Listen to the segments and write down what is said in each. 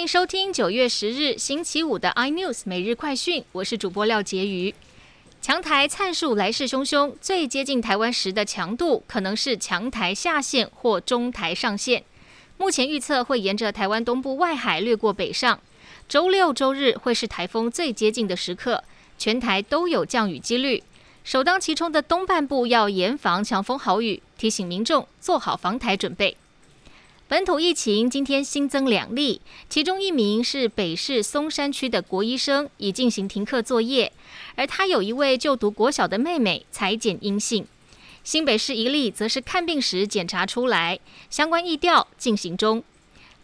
欢迎收听九月十日星期五的 iNews 每日快讯，我是主播廖杰瑜。强台灿数来势汹汹，最接近台湾时的强度可能是强台下线或中台上线。目前预测会沿着台湾东部外海掠过北上，周六周日会是台风最接近的时刻，全台都有降雨几率。首当其冲的东半部要严防强风豪雨，提醒民众做好防台准备。本土疫情今天新增两例，其中一名是北市松山区的国医生，已进行停课作业，而他有一位就读国小的妹妹裁剪阴性。新北市一例则是看病时检查出来，相关疫调进行中。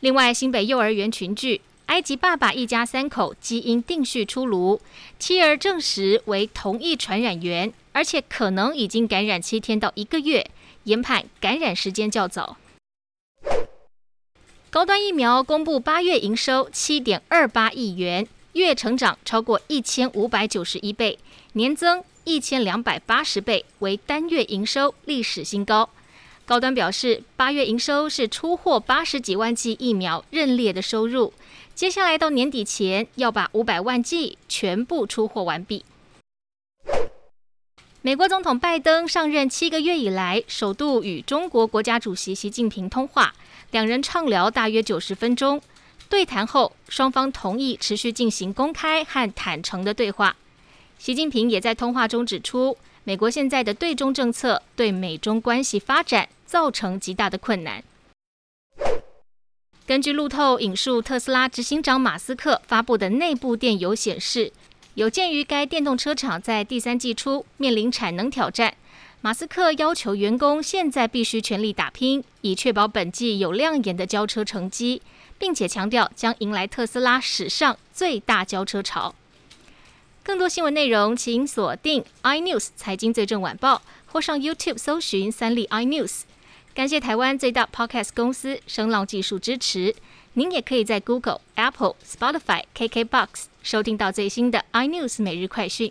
另外，新北幼儿园群聚，埃及爸爸一家三口基因定序出炉，妻儿证实为同一传染源，而且可能已经感染七天到一个月，研判感染时间较早。高端疫苗公布八月营收七点二八亿元，月成长超过一千五百九十一倍，年增一千两百八十倍，为单月营收历史新高。高端表示，八月营收是出货八十几万剂疫苗认列的收入，接下来到年底前要把五百万剂全部出货完毕。美国总统拜登上任七个月以来，首度与中国国家主席习近平通话。两人畅聊大约九十分钟，对谈后，双方同意持续进行公开和坦诚的对话。习近平也在通话中指出，美国现在的对中政策对美中关系发展造成极大的困难。根据路透引述特斯拉执行长马斯克发布的内部电邮显示，有鉴于该电动车厂在第三季初面临产能挑战。马斯克要求员工现在必须全力打拼，以确保本季有亮眼的交车成绩，并且强调将迎来特斯拉史上最大交车潮。更多新闻内容，请锁定 iNews 财经最正晚报，或上 YouTube 搜寻三立 iNews。感谢台湾最大 Podcast 公司声浪技术支持。您也可以在 Google、Apple、Spotify、KKBox 收听到最新的 iNews 每日快讯。